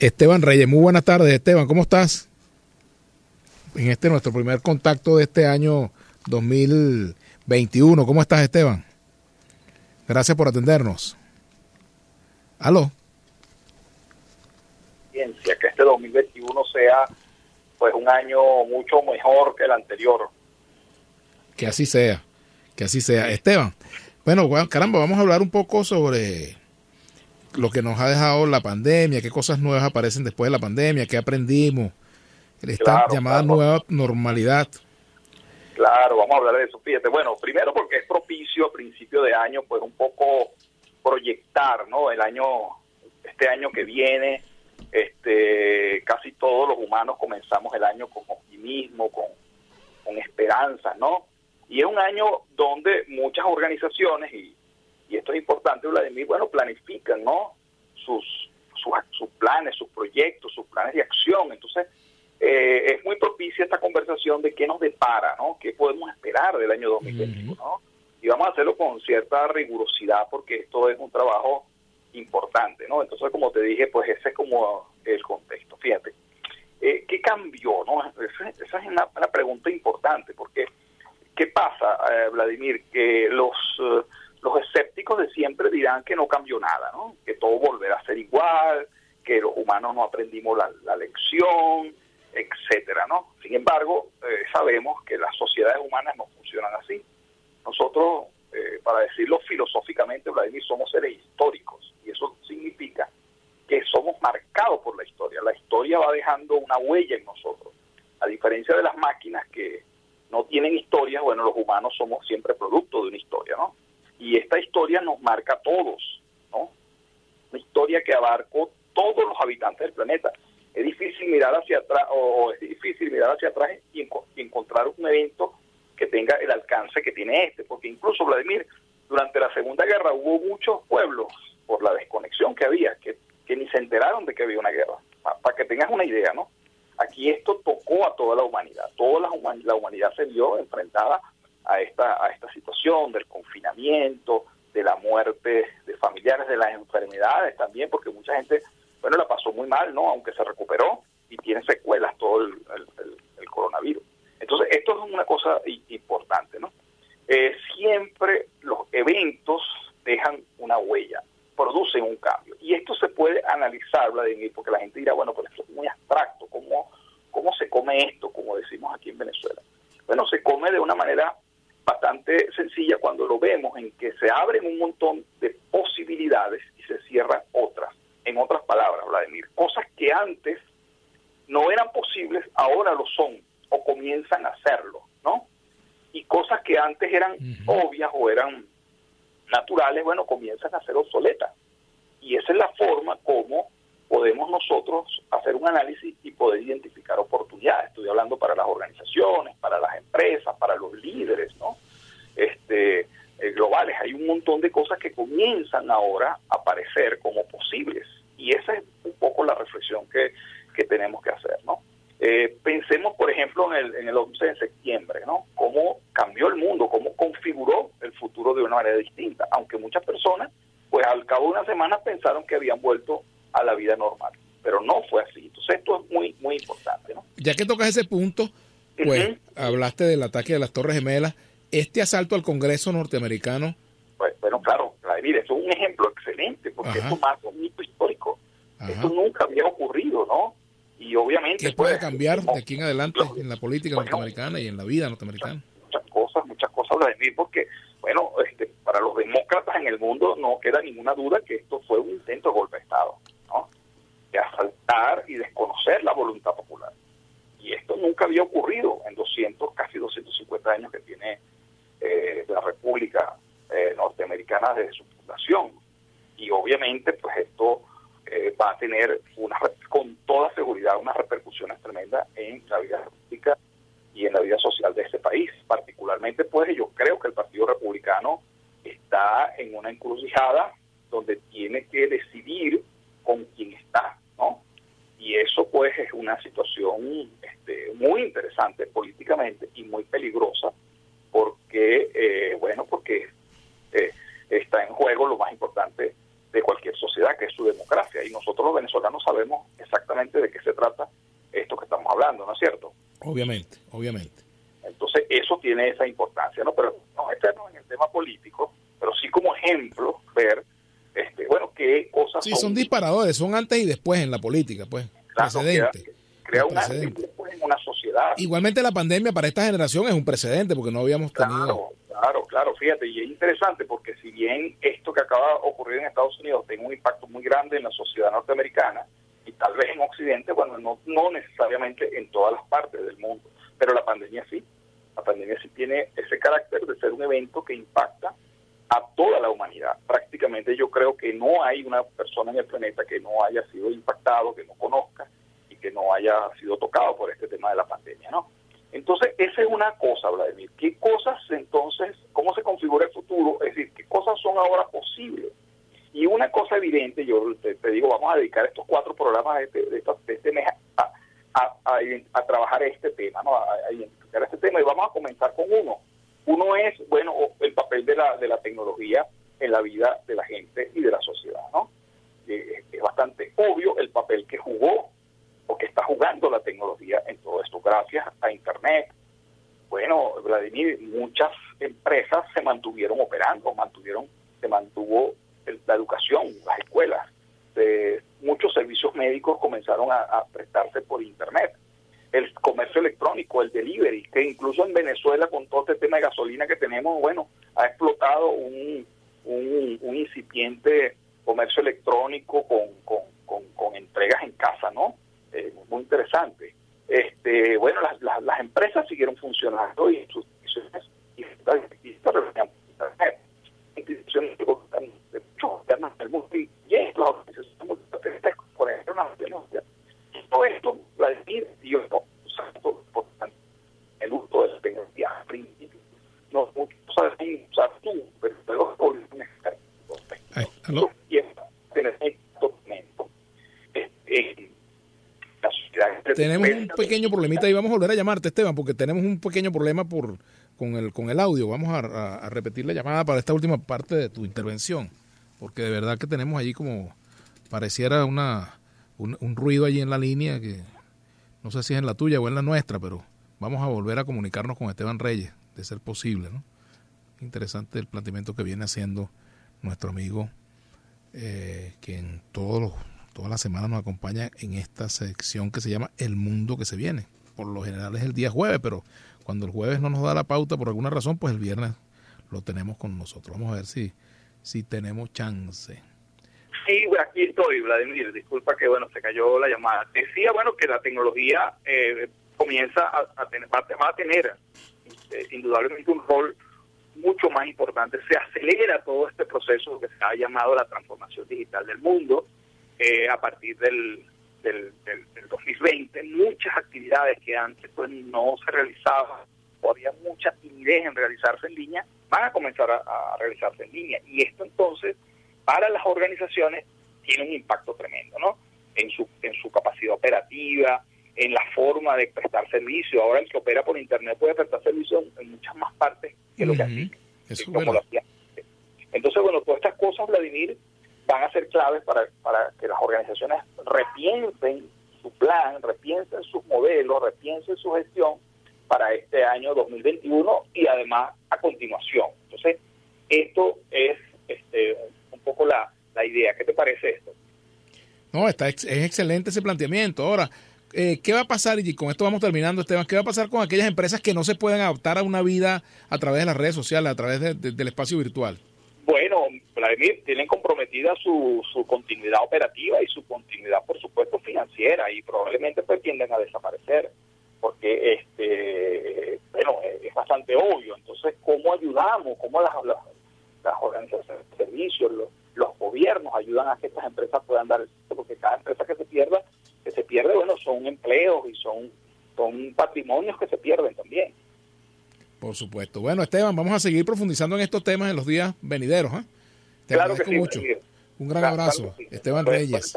Esteban Reyes. Muy buenas tardes, Esteban. ¿Cómo estás? En este nuestro primer contacto de este año 2021. ¿Cómo estás, Esteban? Gracias por atendernos. ¿Aló? Que este 2021 sea pues un año mucho mejor que el anterior. Que así sea, que así sea. Esteban, bueno, caramba, vamos a hablar un poco sobre lo que nos ha dejado la pandemia, qué cosas nuevas aparecen después de la pandemia, qué aprendimos, esta llamada nueva normalidad. Claro, vamos a hablar de eso. Fíjate, bueno, primero porque es propicio a principio de año, pues un poco proyectar, ¿no? El año, este año que viene, este, casi todos los humanos comenzamos el año con optimismo, con, con esperanza, ¿no? Y es un año donde muchas organizaciones, y, y esto es importante, Vladimir, bueno, planifican, ¿no? Sus, sus, sus planes, sus proyectos, sus planes de acción. Entonces, eh, es muy propicia esta conversación de qué nos depara, ¿no? ¿Qué podemos esperar del año 2021, ¿no? Y vamos a hacerlo con cierta rigurosidad porque esto es un trabajo importante, ¿no? Entonces, como te dije, pues ese es como el contexto. Fíjate, eh, ¿qué cambió, no? Esa, es una, pregunta importante porque, ¿qué pasa, eh, Vladimir? Que los, eh, los escépticos de siempre dirán que no cambió nada, ¿no? Que todo volverá a ser igual, que los humanos no aprendimos la, lección, etcétera, ¿no? Sin embargo, sabemos que las sociedades humanas no funcionan así. Nosotros eh, para decirlo filosóficamente, Vladimir, somos seres históricos y eso significa que somos marcados por la historia. La historia va dejando una huella en nosotros. A diferencia de las máquinas que no tienen historia, bueno, los humanos somos siempre producto de una historia, ¿no? Y esta historia nos marca a todos, ¿no? Una historia que abarcó todos los habitantes del planeta. Es difícil mirar hacia atrás, o es difícil mirar hacia atrás y encontrar un evento que tenga el alcance que tiene este, porque incluso Vladimir, durante la Segunda Guerra hubo muchos pueblos, por la desconexión que había, que, que ni se enteraron de que había una guerra, para que tengas una idea, ¿no? Aquí esto tocó a toda la humanidad, toda la, la humanidad se vio enfrentada a esta, a esta situación del confinamiento, de la muerte de familiares, de las enfermedades también, porque mucha gente, bueno, la pasó muy mal, ¿no? Aunque se recuperó y tiene secuelas todo el coronavirus. Entonces, esto es una cosa importante, ¿no? Eh, siempre los eventos dejan una huella, producen un cambio. Y esto se puede analizar, Vladimir, porque la gente dirá, bueno, pero esto es muy abstracto, ¿cómo, ¿cómo se come esto, como decimos aquí en Venezuela? Bueno, se come de una manera bastante sencilla cuando lo vemos en que se abren un montón de posibilidades y se cierran otras. En otras palabras, Vladimir, cosas que antes no eran posibles, ahora lo son o comienzan a hacerlo, ¿no? Y cosas que antes eran obvias o eran naturales, bueno, comienzan a ser obsoletas. Y esa es la forma como podemos nosotros hacer un análisis y poder identificar oportunidades. Estoy hablando para las organizaciones, para las empresas, para los líderes, ¿no? Este, eh, globales. Hay un montón de cosas que comienzan ahora a aparecer como posibles. Y esa es un poco la reflexión que, que tenemos que hacer, ¿no? Eh, pensemos, por ejemplo, en el, en el 11 de septiembre, ¿no? Cómo cambió el mundo, cómo configuró el futuro de una manera distinta, aunque muchas personas, pues al cabo de una semana pensaron que habían vuelto a la vida normal, pero no fue así. Entonces esto es muy, muy importante, ¿no? Ya que tocas ese punto, pues hablaste del ataque de las Torres Gemelas, este asalto al Congreso norteamericano. Pues, bueno, claro, Vladimir, eso es un ejemplo excelente, porque esto marca un hito histórico. Esto nunca había ocurrido, ¿no? y obviamente... ¿Qué puede pues, cambiar de aquí en adelante en la política norteamericana y en la vida norteamericana? Muchas, cosas, muchas cosas, Vladimir, porque, bueno, este, para los demócratas en el mundo no queda ninguna duda que esto fue un intento de golpe de Estado, ¿no? De y desconocer la voluntad popular. Y esto nunca había ocurrido en 200, casi 250 años que tiene eh, la República eh, Norteamericana desde su fundación. Y obviamente, pues esto eh, va a tener una, con toda seguridad unas repercusiones tremendas en la vida política y en la vida social de este país. Particularmente, pues yo creo que el Partido Republicano está en una encrucijada donde tiene que decidir con quién está, ¿no? Y eso pues es una situación este, muy interesante políticamente y muy peligrosa porque, eh, bueno, porque eh, está en juego lo más importante de cualquier sociedad, que es su democracia. Y nosotros los venezolanos sabemos exactamente de qué se trata esto que estamos hablando, ¿no es cierto? Obviamente, obviamente. Entonces, eso tiene esa importancia, ¿no? Pero no meternos en el tema político, pero sí como ejemplo, ver, este, bueno, qué cosas sí, son... disparadores, son antes y después en la política, pues, precedente. Crea, un y después en una sociedad. Igualmente la pandemia para esta generación es un precedente, porque no habíamos tenido... Claro, claro, claro, fíjate, y es interesante porque si bien esto que acaba de ocurrir en Estados Unidos tiene un impacto muy grande en la sociedad norteamericana, y tal vez en Occidente, bueno, no, no necesariamente en todas las partes del mundo, pero la pandemia sí. La pandemia sí tiene ese carácter de ser un evento que impacta a toda la humanidad. Prácticamente yo creo que no hay una persona en el planeta que no haya sido impactado, que no conozca y que no haya sido tocado por este tema de la pandemia, ¿no? Entonces, esa es una cosa, Vladimir. ¿Qué cosas entonces, cómo se configura el futuro? Es decir, ¿qué cosas son ahora posibles? Y una cosa evidente, yo te, digo, vamos a dedicar estos cuatro programas de este, de este mes a, a, trabajar este tema, ¿no? a, identificar este tema y vamos a comenzar con uno. Uno es, bueno, el papel de la, de la tecnología en la vida de la gente y de la sociedad, ¿no? Eh, es bastante obvio el papel que jugó o que está jugando la tecnología en todo esto, gracias a Internet. Bueno, Vladimir, muchas empresas se mantuvieron operando, mantuvieron, se mantuvo la educación, las escuelas, de muchos servicios médicos comenzaron a, prestarse por Internet. El comercio electrónico, el delivery, que incluso en Venezuela con todo este tema de gasolina que tenemos, bueno, ha explotado un, un, incipiente comercio electrónico con, con, entregas en casa, ¿no? Eh, muy interesante. Este, bueno, las, las, empresas siguieron funcionando y sus instituciones y, y, y, instituciones de muchos gobiernos del mundo y, es la organización multilateral por ejemplo una denuncia. Todo esto, Vladimir, yo usando el uso de la tecnología al principio. No, muchos saben usar tú, pero luego por un experto. ¿Aló? Y tener documento. Este, tenemos un pequeño problemita y vamos a volver a llamarte, Esteban, porque tenemos un pequeño problema por con el, con el audio. Vamos a, repetir la llamada para esta última parte de tu intervención, porque de verdad que tenemos allí como pareciera una, un, ruido allí en la línea que no sé si es en la tuya o en la nuestra, pero vamos a volver a comunicarnos con Esteban Reyes, de ser posible. ¿no? Interesante el planteamiento que viene haciendo nuestro amigo, eh, que en todos los, todas las semanas nos acompaña en esta sección que se llama El Mundo que se viene. Por lo general es el día jueves, pero cuando el jueves no nos da la pauta por alguna razón, pues el viernes lo tenemos con nosotros. Vamos a ver si, si tenemos chance. Sí, aquí estoy, Vladimir. Disculpa que bueno se cayó la llamada. Decía bueno que la tecnología eh, comienza a, tener, va, a tener eh, indudablemente un rol mucho más importante. Se acelera todo este proceso que se ha llamado la transformación digital del mundo eh, a partir del del, del, 2020, muchas actividades que antes pues no se realizaban o había mucha timidez en realizarse en línea, van a comenzar a, realizarse en línea. Y esto entonces, para las organizaciones, tiene un impacto tremendo, ¿no? En su, en su capacidad operativa, en la forma de prestar servicio. Ahora el que opera por Internet puede prestar servicio en, muchas más partes que lo que hacía. Entonces, bueno, todas estas cosas, Vladimir, van a ser claves para, para que las organizaciones repiensen su plan, repiensen sus modelos, repiensen su gestión para este año 2021 y además a continuación. Entonces, esto es este, un poco la, la idea. ¿Qué te parece esto? No, está es excelente ese planteamiento. Ahora, eh, ¿qué va a pasar? Y con esto vamos terminando, Esteban. ¿Qué va a pasar con aquellas empresas que no se pueden adaptar a una vida a través de las redes sociales, a través del espacio virtual? Vladimir, tienen comprometida su, su continuidad operativa y su continuidad, por supuesto, financiera y probablemente pues tienden a desaparecer porque este bueno es bastante obvio entonces cómo ayudamos cómo las, las, organizaciones de servicios los, los, gobiernos ayudan a que estas empresas puedan dar porque cada empresa que se pierda que se pierde bueno son empleos y son son patrimonios que se pierden también por supuesto. Bueno, Esteban, vamos a seguir profundizando en estos temas en los días venideros. ¿eh? Te agradezco mucho. Un gran abrazo. Esteban Reyes.